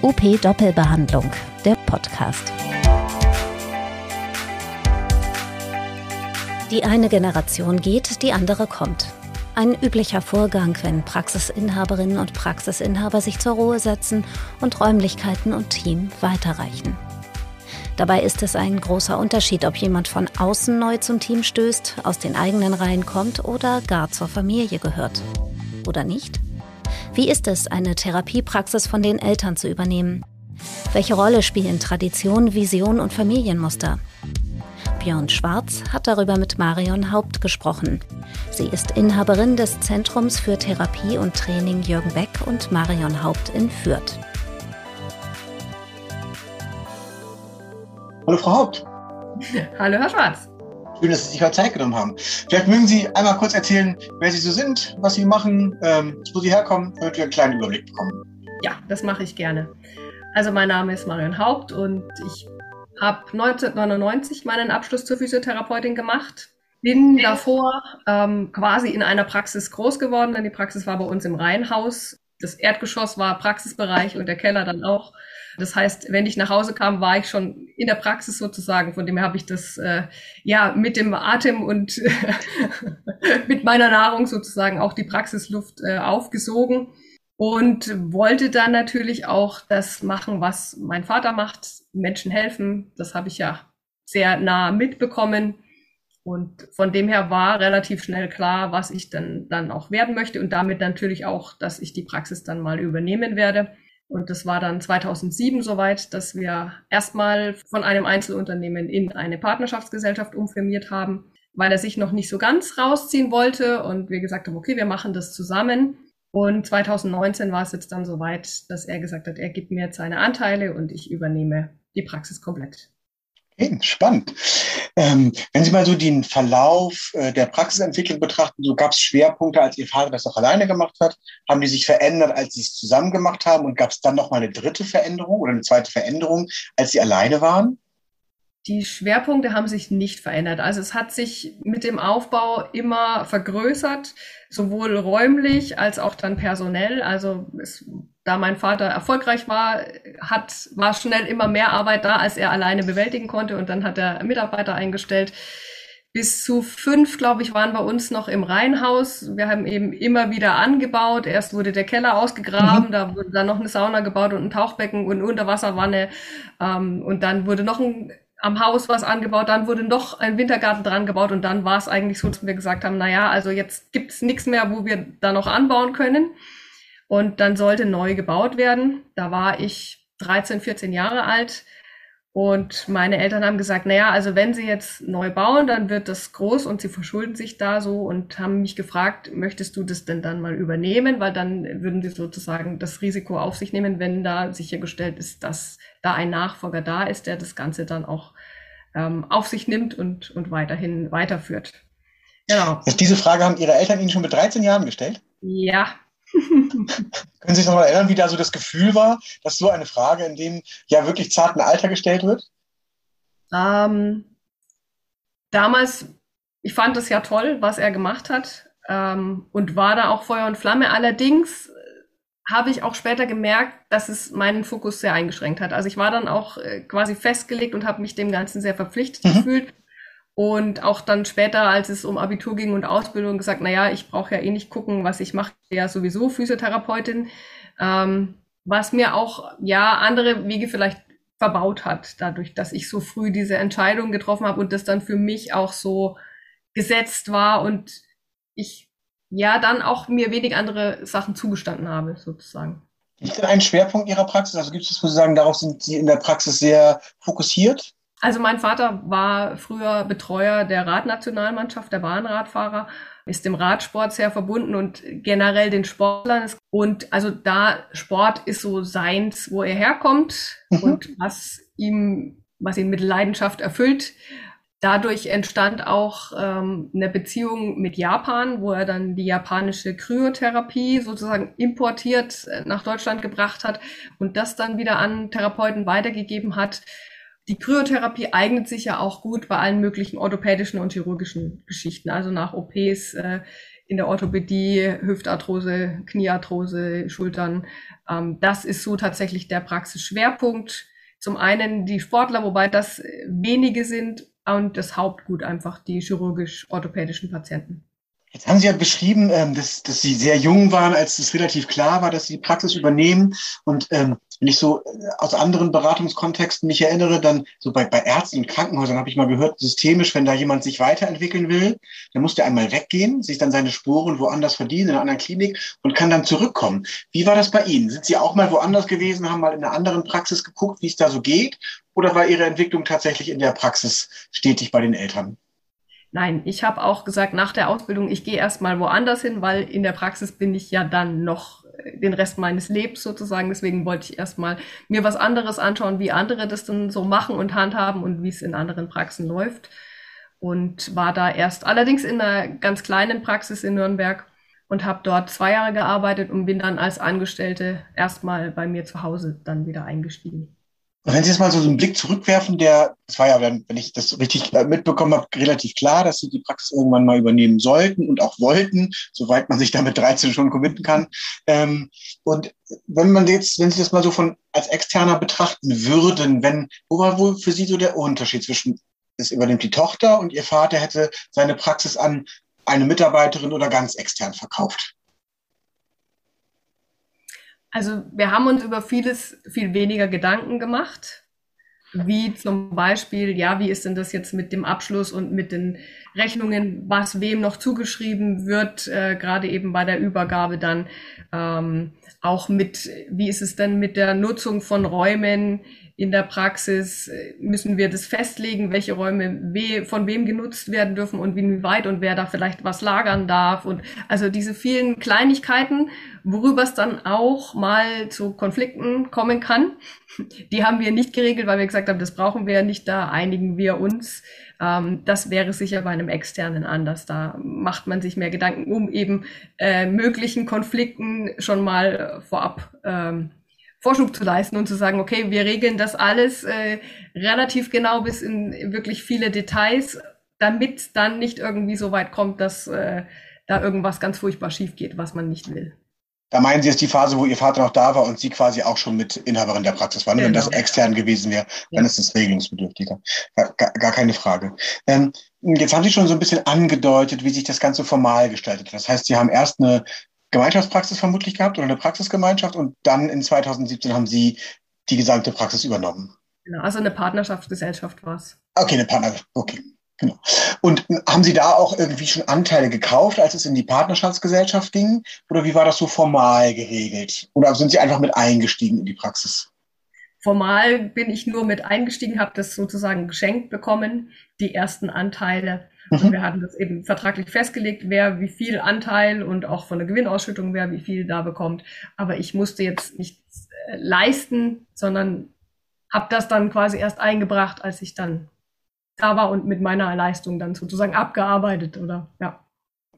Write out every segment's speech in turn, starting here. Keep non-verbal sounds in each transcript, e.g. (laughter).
OP Doppelbehandlung, der Podcast. Die eine Generation geht, die andere kommt. Ein üblicher Vorgang, wenn Praxisinhaberinnen und Praxisinhaber sich zur Ruhe setzen und Räumlichkeiten und Team weiterreichen. Dabei ist es ein großer Unterschied, ob jemand von außen neu zum Team stößt, aus den eigenen Reihen kommt oder gar zur Familie gehört. Oder nicht? Wie ist es, eine Therapiepraxis von den Eltern zu übernehmen? Welche Rolle spielen Tradition, Vision und Familienmuster? Björn Schwarz hat darüber mit Marion Haupt gesprochen. Sie ist Inhaberin des Zentrums für Therapie und Training Jürgen Beck und Marion Haupt in Fürth. Hallo Frau Haupt. Hallo Herr Schwarz. Schön, dass Sie sich heute Zeit genommen haben. Vielleicht mögen Sie einmal kurz erzählen, wer Sie so sind, was Sie machen, ähm, wo Sie herkommen, damit wir einen kleinen Überblick bekommen. Ja, das mache ich gerne. Also mein Name ist Marion Haupt und ich habe 1999 meinen Abschluss zur Physiotherapeutin gemacht. Bin davor ähm, quasi in einer Praxis groß geworden, denn die Praxis war bei uns im Reihenhaus. Das Erdgeschoss war Praxisbereich und der Keller dann auch. Das heißt, wenn ich nach Hause kam, war ich schon in der Praxis sozusagen. Von dem her habe ich das äh, ja mit dem Atem und (laughs) mit meiner Nahrung sozusagen auch die Praxisluft äh, aufgesogen und wollte dann natürlich auch das machen, was mein Vater macht, Menschen helfen. Das habe ich ja sehr nah mitbekommen. Und von dem her war relativ schnell klar, was ich dann, dann auch werden möchte und damit natürlich auch, dass ich die Praxis dann mal übernehmen werde. Und das war dann 2007 soweit, dass wir erstmal von einem Einzelunternehmen in eine Partnerschaftsgesellschaft umfirmiert haben, weil er sich noch nicht so ganz rausziehen wollte und wir gesagt haben, okay, wir machen das zusammen. Und 2019 war es jetzt dann soweit, dass er gesagt hat, er gibt mir jetzt seine Anteile und ich übernehme die Praxis komplett. Okay, spannend. Ähm, wenn Sie mal so den Verlauf äh, der Praxisentwicklung betrachten, so gab es Schwerpunkte, als Ihr Vater das auch alleine gemacht hat. Haben die sich verändert, als Sie es zusammen gemacht haben? Und gab es dann noch mal eine dritte Veränderung oder eine zweite Veränderung, als Sie alleine waren? Die Schwerpunkte haben sich nicht verändert. Also es hat sich mit dem Aufbau immer vergrößert, sowohl räumlich als auch dann personell. Also es, da mein Vater erfolgreich war, hat, war schnell immer mehr Arbeit da, als er alleine bewältigen konnte. Und dann hat er Mitarbeiter eingestellt. Bis zu fünf, glaube ich, waren bei uns noch im Reihenhaus. Wir haben eben immer wieder angebaut. Erst wurde der Keller ausgegraben, mhm. da wurde dann noch eine Sauna gebaut und ein Tauchbecken und eine Unterwasserwanne. Ähm, und dann wurde noch ein am Haus was angebaut, dann wurde noch ein Wintergarten dran gebaut und dann war es eigentlich so, dass wir gesagt haben, na ja, also jetzt gibt es nichts mehr, wo wir da noch anbauen können. Und dann sollte neu gebaut werden. Da war ich 13, 14 Jahre alt. Und meine Eltern haben gesagt, na ja, also wenn sie jetzt neu bauen, dann wird das groß und sie verschulden sich da so und haben mich gefragt, möchtest du das denn dann mal übernehmen? Weil dann würden sie sozusagen das Risiko auf sich nehmen, wenn da sichergestellt ist, dass da ein Nachfolger da ist, der das Ganze dann auch ähm, auf sich nimmt und, und weiterhin weiterführt. Genau. Jetzt diese Frage haben Ihre Eltern Ihnen schon mit 13 Jahren gestellt? Ja. (laughs) Können Sie sich noch mal erinnern, wie da so das Gefühl war, dass so eine Frage in dem ja wirklich zarten Alter gestellt wird? Ähm, damals, ich fand es ja toll, was er gemacht hat ähm, und war da auch Feuer und Flamme. Allerdings habe ich auch später gemerkt, dass es meinen Fokus sehr eingeschränkt hat. Also ich war dann auch äh, quasi festgelegt und habe mich dem Ganzen sehr verpflichtet mhm. gefühlt. Und auch dann später, als es um Abitur ging und Ausbildung, gesagt, na ja, ich brauche ja eh nicht gucken, was ich mache, ja sowieso Physiotherapeutin, ähm, was mir auch ja andere Wege vielleicht verbaut hat, dadurch, dass ich so früh diese Entscheidung getroffen habe und das dann für mich auch so gesetzt war und ich ja dann auch mir wenig andere Sachen zugestanden habe, sozusagen. Gibt es denn einen Schwerpunkt Ihrer Praxis? Also gibt es, wo Sie sagen, darauf sind Sie in der Praxis sehr fokussiert? Also mein Vater war früher Betreuer der Radnationalmannschaft, der Bahnradfahrer, ist dem Radsport sehr verbunden und generell den Sportlern. Und also da Sport ist so seins, wo er herkommt mhm. und was ihm, was ihn mit Leidenschaft erfüllt. Dadurch entstand auch ähm, eine Beziehung mit Japan, wo er dann die japanische Kryotherapie sozusagen importiert äh, nach Deutschland gebracht hat und das dann wieder an Therapeuten weitergegeben hat. Die Kryotherapie eignet sich ja auch gut bei allen möglichen orthopädischen und chirurgischen Geschichten, also nach OPs äh, in der Orthopädie, Hüftarthrose, Kniearthrose, Schultern. Ähm, das ist so tatsächlich der Praxisschwerpunkt. Zum einen die Sportler, wobei das wenige sind, und das Hauptgut einfach die chirurgisch-orthopädischen Patienten. Jetzt haben Sie ja beschrieben, ähm, dass, dass Sie sehr jung waren, als es relativ klar war, dass Sie die Praxis übernehmen. Und ähm, wenn ich so äh, aus anderen Beratungskontexten mich erinnere, dann so bei, bei Ärzten und Krankenhäusern habe ich mal gehört, systemisch, wenn da jemand sich weiterentwickeln will, dann muss der einmal weggehen, sich dann seine Spuren woanders verdienen, in einer anderen Klinik und kann dann zurückkommen. Wie war das bei Ihnen? Sind Sie auch mal woanders gewesen, haben mal in einer anderen Praxis geguckt, wie es da so geht? Oder war Ihre Entwicklung tatsächlich in der Praxis stetig bei den Eltern? Nein, ich habe auch gesagt, nach der Ausbildung, ich gehe erstmal woanders hin, weil in der Praxis bin ich ja dann noch den Rest meines Lebens sozusagen. Deswegen wollte ich erstmal mir was anderes anschauen, wie andere das dann so machen und handhaben und wie es in anderen Praxen läuft. Und war da erst allerdings in einer ganz kleinen Praxis in Nürnberg und habe dort zwei Jahre gearbeitet und bin dann als Angestellte erstmal bei mir zu Hause dann wieder eingestiegen. Und wenn Sie jetzt mal so einen Blick zurückwerfen, der, das war ja, wenn ich das richtig äh, mitbekommen habe, relativ klar, dass Sie die Praxis irgendwann mal übernehmen sollten und auch wollten, soweit man sich damit 13 schon committen kann. Ähm, und wenn man jetzt, wenn Sie das mal so von als Externer betrachten würden, wenn, wo war wohl für Sie so der Unterschied zwischen, es übernimmt die Tochter und Ihr Vater hätte seine Praxis an eine Mitarbeiterin oder ganz extern verkauft? Also wir haben uns über vieles viel weniger Gedanken gemacht, wie zum Beispiel, ja, wie ist denn das jetzt mit dem Abschluss und mit den Rechnungen, was wem noch zugeschrieben wird, äh, gerade eben bei der Übergabe dann ähm, auch mit, wie ist es denn mit der Nutzung von Räumen, in der Praxis äh, müssen wir das festlegen, welche Räume we von wem genutzt werden dürfen und wie weit und wer da vielleicht was lagern darf. Und also diese vielen Kleinigkeiten, worüber es dann auch mal zu Konflikten kommen kann, (laughs) die haben wir nicht geregelt, weil wir gesagt haben, das brauchen wir nicht, da einigen wir uns. Ähm, das wäre sicher bei einem externen anders. Da macht man sich mehr Gedanken, um eben äh, möglichen Konflikten schon mal vorab ähm, Vorschub zu leisten und zu sagen, okay, wir regeln das alles äh, relativ genau bis in wirklich viele Details, damit dann nicht irgendwie so weit kommt, dass äh, da irgendwas ganz furchtbar schief geht, was man nicht will. Da meinen Sie jetzt die Phase, wo Ihr Vater noch da war und Sie quasi auch schon mit Inhaberin der Praxis waren. Genau. Wenn das extern gewesen wäre, dann ja. ist es regelungsbedürftiger. Gar, gar keine Frage. Ähm, jetzt haben Sie schon so ein bisschen angedeutet, wie sich das Ganze formal gestaltet. Das heißt, Sie haben erst eine Gemeinschaftspraxis vermutlich gehabt oder eine Praxisgemeinschaft und dann in 2017 haben Sie die gesamte Praxis übernommen. Genau, also eine Partnerschaftsgesellschaft war es. Okay, eine Partnerschaft, okay. Genau. Und haben Sie da auch irgendwie schon Anteile gekauft, als es in die Partnerschaftsgesellschaft ging? Oder wie war das so formal geregelt? Oder sind Sie einfach mit eingestiegen in die Praxis? Formal bin ich nur mit eingestiegen, habe das sozusagen geschenkt bekommen, die ersten Anteile. Mhm. Wir hatten das eben vertraglich festgelegt, wer wie viel Anteil und auch von der Gewinnausschüttung, wer wie viel da bekommt. Aber ich musste jetzt nichts äh, leisten, sondern habe das dann quasi erst eingebracht, als ich dann da war und mit meiner Leistung dann sozusagen abgearbeitet oder ja.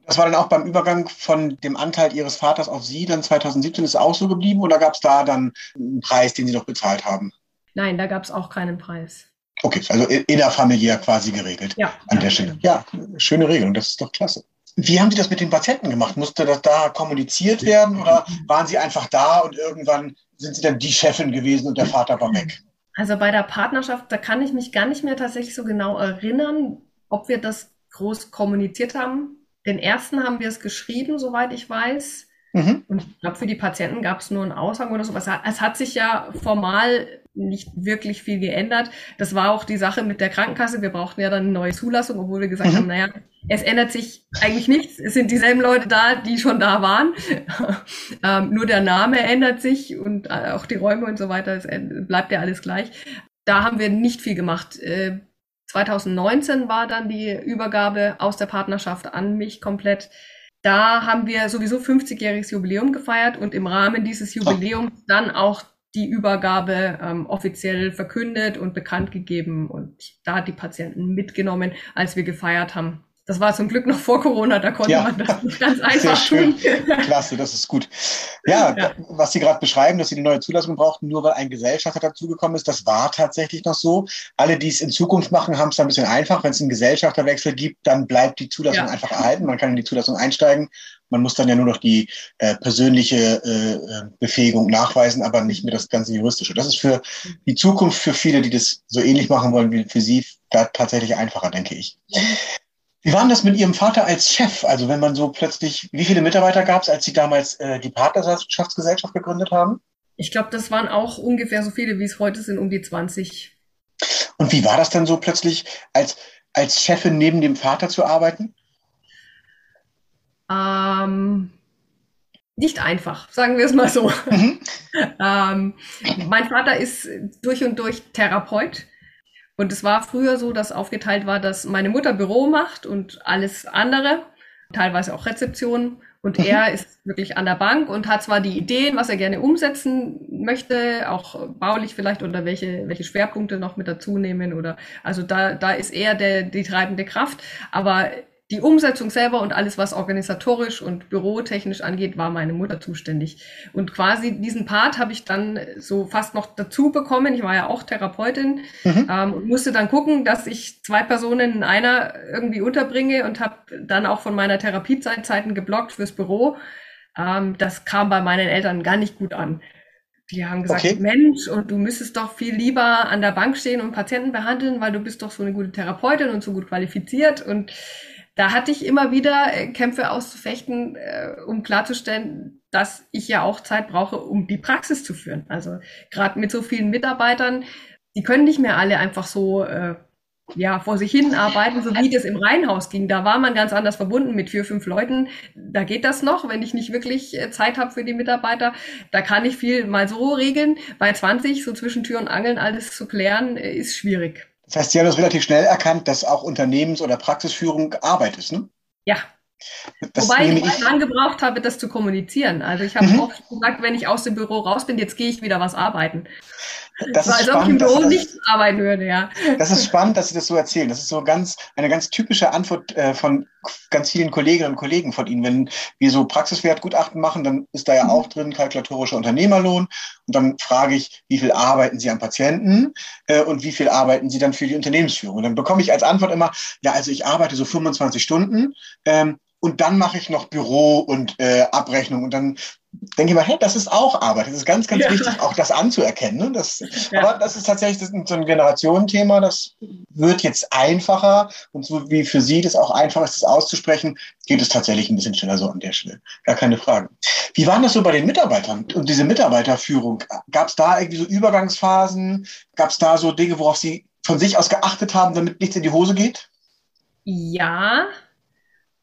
Das war dann auch beim Übergang von dem Anteil Ihres Vaters auf Sie dann 2017 ist auch so geblieben oder gab es da dann einen Preis, den Sie noch bezahlt haben? Nein, da gab es auch keinen Preis. Okay, also innerfamiliär quasi geregelt ja, an der Stelle. Ja, schöne Regelung, das ist doch klasse. Wie haben Sie das mit den Patienten gemacht? Musste das da kommuniziert werden oder waren Sie einfach da und irgendwann sind Sie dann die Chefin gewesen und der Vater war weg? Also bei der Partnerschaft, da kann ich mich gar nicht mehr tatsächlich so genau erinnern, ob wir das groß kommuniziert haben. Den ersten haben wir es geschrieben, soweit ich weiß. Mhm. Und ich glaube, für die Patienten gab es nur einen Aushang oder sowas. Es hat sich ja formal nicht wirklich viel geändert. Das war auch die Sache mit der Krankenkasse. Wir brauchten ja dann eine neue Zulassung, obwohl wir gesagt mhm. haben, naja, es ändert sich eigentlich nichts. Es sind dieselben Leute da, die schon da waren. (laughs) ähm, nur der Name ändert sich und äh, auch die Räume und so weiter. Es bleibt ja alles gleich. Da haben wir nicht viel gemacht. Äh, 2019 war dann die Übergabe aus der Partnerschaft an mich komplett. Da haben wir sowieso 50-jähriges Jubiläum gefeiert und im Rahmen dieses Jubiläums dann auch die Übergabe ähm, offiziell verkündet und bekannt gegeben und da hat die Patienten mitgenommen, als wir gefeiert haben. Das war zum Glück noch vor Corona, da konnte ja. man das ganz einfach tun. Klasse, das ist gut. Ja, ja. was Sie gerade beschreiben, dass Sie die neue Zulassung brauchten, nur weil ein Gesellschafter dazugekommen ist, das war tatsächlich noch so. Alle, die es in Zukunft machen, haben es ein bisschen einfach. Wenn es einen Gesellschafterwechsel gibt, dann bleibt die Zulassung ja. einfach erhalten. Man kann in die Zulassung einsteigen. Man muss dann ja nur noch die äh, persönliche äh, äh Befähigung nachweisen, aber nicht mehr das ganze Juristische. Das ist für die Zukunft für viele, die das so ähnlich machen wollen wie für Sie, da tatsächlich einfacher, denke ich. Wie war denn das mit Ihrem Vater als Chef? Also wenn man so plötzlich, wie viele Mitarbeiter gab es, als Sie damals äh, die Partnerschaftsgesellschaft gegründet haben? Ich glaube, das waren auch ungefähr so viele, wie es heute sind, um die 20. Und wie war das dann so plötzlich, als, als Chefin neben dem Vater zu arbeiten? Ähm, nicht einfach, sagen wir es mal so. Mhm. (laughs) ähm, mein Vater ist durch und durch Therapeut. Und es war früher so, dass aufgeteilt war, dass meine Mutter Büro macht und alles andere, teilweise auch Rezeption. Und mhm. er ist wirklich an der Bank und hat zwar die Ideen, was er gerne umsetzen möchte, auch baulich vielleicht oder welche, welche Schwerpunkte noch mit dazu nehmen oder, also da, da ist er der, die treibende Kraft. Aber die Umsetzung selber und alles, was organisatorisch und bürotechnisch angeht, war meine Mutter zuständig. Und quasi diesen Part habe ich dann so fast noch dazu bekommen. Ich war ja auch Therapeutin mhm. ähm, und musste dann gucken, dass ich zwei Personen in einer irgendwie unterbringe und habe dann auch von meiner Therapiezeiten geblockt fürs Büro. Ähm, das kam bei meinen Eltern gar nicht gut an. Die haben gesagt, okay. Mensch, und du müsstest doch viel lieber an der Bank stehen und Patienten behandeln, weil du bist doch so eine gute Therapeutin und so gut qualifiziert. Und da hatte ich immer wieder äh, Kämpfe auszufechten, äh, um klarzustellen, dass ich ja auch Zeit brauche, um die Praxis zu führen. Also gerade mit so vielen Mitarbeitern, die können nicht mehr alle einfach so äh, ja, vor sich hin arbeiten, so wie das im Reihenhaus ging. Da war man ganz anders verbunden mit vier, fünf Leuten. Da geht das noch, wenn ich nicht wirklich äh, Zeit habe für die Mitarbeiter. Da kann ich viel mal so regeln. Bei 20, so zwischen Tür und Angeln alles zu klären, äh, ist schwierig. Das heißt, Sie haben das relativ schnell erkannt, dass auch Unternehmens- oder Praxisführung Arbeit ist, ne? Ja. Das Wobei ich lang gebraucht habe, das zu kommunizieren. Also ich habe mhm. oft gesagt, wenn ich aus dem Büro raus bin, jetzt gehe ich wieder was arbeiten. Das ist also spannend, ob ich im Büro nicht arbeiten würde, ja. Das ist spannend, dass Sie das so erzählen. Das ist so ganz eine ganz typische Antwort äh, von ganz vielen Kolleginnen und Kollegen von Ihnen. Wenn wir so Praxiswertgutachten machen, dann ist da ja mhm. auch drin kalkulatorischer Unternehmerlohn. Und dann frage ich, wie viel arbeiten Sie am Patienten äh, und wie viel arbeiten Sie dann für die Unternehmensführung? Und dann bekomme ich als Antwort immer, ja, also ich arbeite so 25 Stunden. Ähm, und dann mache ich noch Büro und äh, Abrechnung und dann denke ich mal, hey, das ist auch Arbeit. Das ist ganz, ganz ja. wichtig, auch das anzuerkennen. Ne? Das, ja. Aber das ist tatsächlich das ist so ein Generationenthema. Das wird jetzt einfacher. Und so wie für Sie das auch einfach ist, das auszusprechen, geht es tatsächlich ein bisschen schneller so an der Stelle. Gar keine Frage. Wie war das so bei den Mitarbeitern und diese Mitarbeiterführung? Gab es da irgendwie so Übergangsphasen? Gab es da so Dinge, worauf Sie von sich aus geachtet haben, damit nichts in die Hose geht? Ja,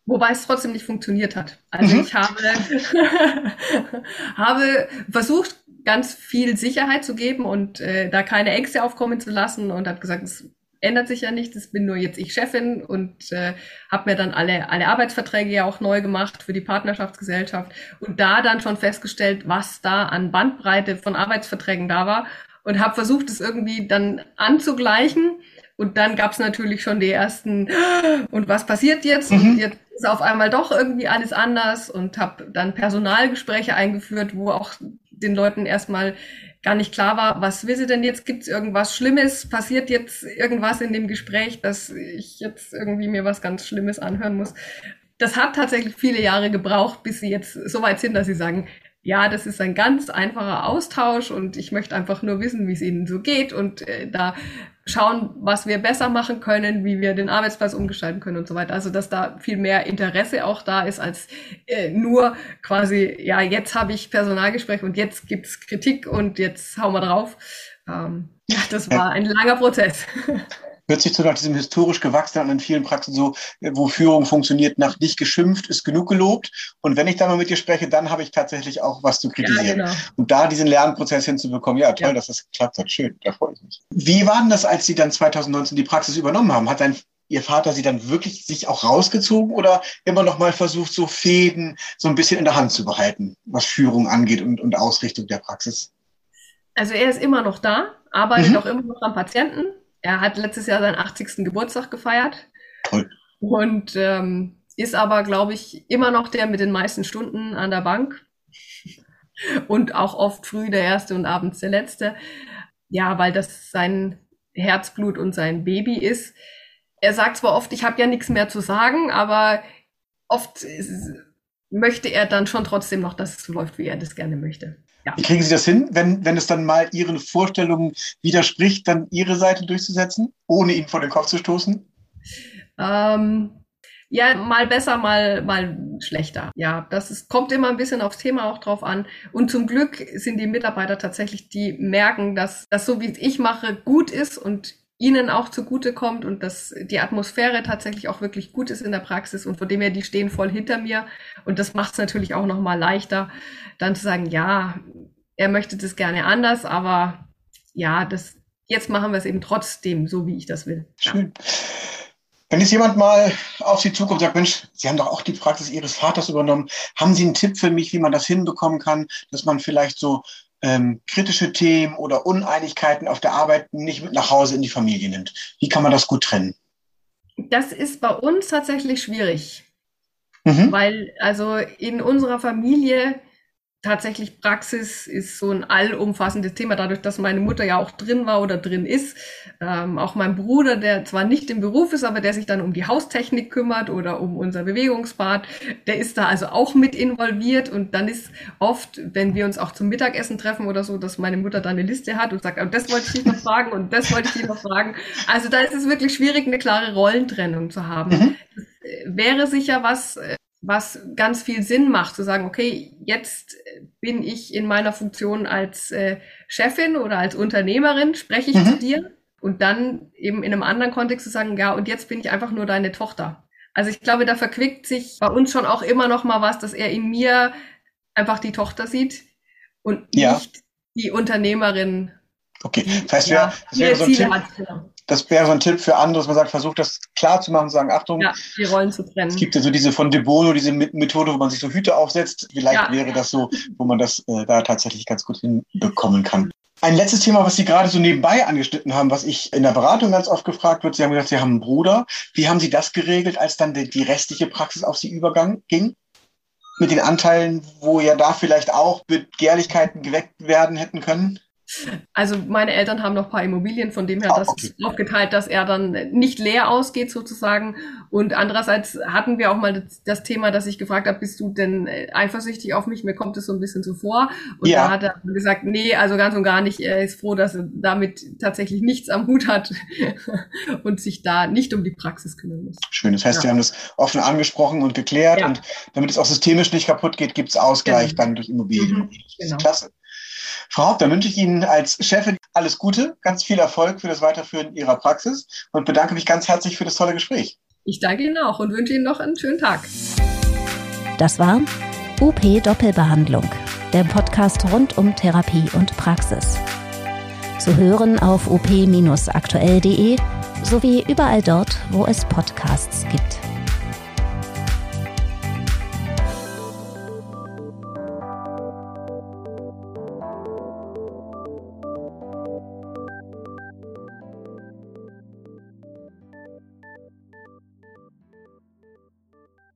Wobei es trotzdem nicht funktioniert hat. Also mhm. ich habe, habe versucht, ganz viel Sicherheit zu geben und äh, da keine Ängste aufkommen zu lassen und habe gesagt, es ändert sich ja nichts, es bin nur jetzt ich Chefin und äh, habe mir dann alle, alle Arbeitsverträge ja auch neu gemacht für die Partnerschaftsgesellschaft und da dann schon festgestellt, was da an Bandbreite von Arbeitsverträgen da war und habe versucht, es irgendwie dann anzugleichen. Und dann gab es natürlich schon die ersten, und was passiert jetzt? Mhm. Und jetzt ist auf einmal doch irgendwie alles anders und habe dann Personalgespräche eingeführt, wo auch den Leuten erstmal gar nicht klar war, was will sie denn jetzt? Gibt es irgendwas Schlimmes? Passiert jetzt irgendwas in dem Gespräch, dass ich jetzt irgendwie mir was ganz Schlimmes anhören muss? Das hat tatsächlich viele Jahre gebraucht, bis sie jetzt so weit sind, dass sie sagen, ja, das ist ein ganz einfacher Austausch und ich möchte einfach nur wissen, wie es ihnen so geht und äh, da schauen, was wir besser machen können, wie wir den Arbeitsplatz umgestalten können und so weiter. Also dass da viel mehr Interesse auch da ist als äh, nur quasi, ja, jetzt habe ich Personalgespräch und jetzt gibt's Kritik und jetzt hauen wir drauf. Ähm, ja, das war ein langer Prozess. (laughs) hört sich so nach diesem historisch gewachsenen an in vielen Praxen so, wo Führung funktioniert, nach dich geschimpft ist genug gelobt. Und wenn ich da mal mit dir spreche, dann habe ich tatsächlich auch was zu kritisieren. Ja, genau. Und da diesen Lernprozess hinzubekommen, ja, toll, ja. dass das geklappt hat. Schön, da freue ich mich. Wie war denn das, als Sie dann 2019 die Praxis übernommen haben? Hat dein Ihr Vater Sie dann wirklich sich auch rausgezogen oder immer noch mal versucht, so Fäden so ein bisschen in der Hand zu behalten, was Führung angeht und, und Ausrichtung der Praxis? Also er ist immer noch da, arbeitet mhm. auch immer noch am Patienten, er hat letztes Jahr seinen 80. Geburtstag gefeiert. Toll. und ähm, ist aber, glaube ich, immer noch der mit den meisten Stunden an der Bank (laughs) und auch oft früh der Erste und abends der Letzte. Ja, weil das sein Herzblut und sein Baby ist. Er sagt zwar oft, ich habe ja nichts mehr zu sagen, aber oft möchte er dann schon trotzdem noch, dass es läuft, wie er das gerne möchte. Ja. Wie kriegen Sie das hin, wenn, wenn es dann mal Ihren Vorstellungen widerspricht, dann Ihre Seite durchzusetzen, ohne ihn vor den Kopf zu stoßen? Ähm, ja, mal besser, mal, mal schlechter. Ja, das ist, kommt immer ein bisschen aufs Thema auch drauf an. Und zum Glück sind die Mitarbeiter tatsächlich, die merken, dass das so, wie ich mache, gut ist und ihnen auch zugute kommt und dass die Atmosphäre tatsächlich auch wirklich gut ist in der Praxis und von dem her, die stehen voll hinter mir. Und das macht es natürlich auch nochmal leichter, dann zu sagen, ja, er möchte das gerne anders, aber ja, das, jetzt machen wir es eben trotzdem so, wie ich das will. Schön. Ja. Wenn jetzt jemand mal auf Sie zukommt und sagt, Mensch, Sie haben doch auch die Praxis Ihres Vaters übernommen. Haben Sie einen Tipp für mich, wie man das hinbekommen kann, dass man vielleicht so ähm, kritische Themen oder Uneinigkeiten auf der Arbeit nicht mit nach Hause in die Familie nimmt? Wie kann man das gut trennen? Das ist bei uns tatsächlich schwierig. Mhm. Weil also in unserer Familie tatsächlich Praxis ist so ein allumfassendes Thema, dadurch, dass meine Mutter ja auch drin war oder drin ist. Ähm, auch mein Bruder, der zwar nicht im Beruf ist, aber der sich dann um die Haustechnik kümmert oder um unser Bewegungsbad, der ist da also auch mit involviert. Und dann ist oft, wenn wir uns auch zum Mittagessen treffen oder so, dass meine Mutter da eine Liste hat und sagt, oh, das wollte ich dich noch fragen und das wollte ich dich noch fragen. Also da ist es wirklich schwierig, eine klare Rollentrennung zu haben. Mhm. Das äh, wäre sicher was, äh, was ganz viel Sinn macht, zu sagen, okay, jetzt bin ich in meiner Funktion als äh, Chefin oder als Unternehmerin, spreche ich mhm. zu dir und dann eben in einem anderen Kontext zu sagen, ja, und jetzt bin ich einfach nur deine Tochter. Also ich glaube, da verquickt sich bei uns schon auch immer noch mal was, dass er in mir einfach die Tochter sieht und ja. nicht die Unternehmerin. Okay, das heißt, ja, das wäre so ein Tipp, genau das wäre so ein Tipp für andere, dass man sagt, versucht das klar zu machen, sagen, Achtung, ja, die Rollen zu trennen. Es gibt ja so diese von De Bono, diese Methode, wo man sich so Hüte aufsetzt. Vielleicht ja. wäre das so, wo man das äh, da tatsächlich ganz gut hinbekommen kann. Ein letztes Thema, was Sie gerade so nebenbei angeschnitten haben, was ich in der Beratung ganz oft gefragt wird. Sie haben gesagt, Sie haben einen Bruder. Wie haben Sie das geregelt, als dann die, die restliche Praxis auf Sie übergang ging? Mit den Anteilen, wo ja da vielleicht auch Begehrlichkeiten geweckt werden hätten können? Also meine Eltern haben noch ein paar Immobilien, von dem her das okay. aufgeteilt, dass er dann nicht leer ausgeht sozusagen. Und andererseits hatten wir auch mal das, Thema, dass ich gefragt habe, bist du denn äh, eifersüchtig auf mich? Mir kommt es so ein bisschen so vor. Und ja. da hat er gesagt, nee, also ganz und gar nicht. Er ist froh, dass er damit tatsächlich nichts am Hut hat (laughs) und sich da nicht um die Praxis kümmern muss. Schön. Das heißt, ja. wir haben das offen angesprochen und geklärt. Ja. Und damit es auch systemisch nicht kaputt geht, gibt es Ausgleich genau. dann durch Immobilien. Mhm. Genau. Klasse. Frau Haupt, dann wünsche ich Ihnen als Chefin alles Gute, ganz viel Erfolg für das Weiterführen Ihrer Praxis und bedanke mich ganz herzlich für das tolle Gespräch. Ich danke Ihnen auch und wünsche Ihnen noch einen schönen Tag. Das war UP Doppelbehandlung, der Podcast rund um Therapie und Praxis. Zu hören auf op-aktuell.de sowie überall dort, wo es Podcasts gibt.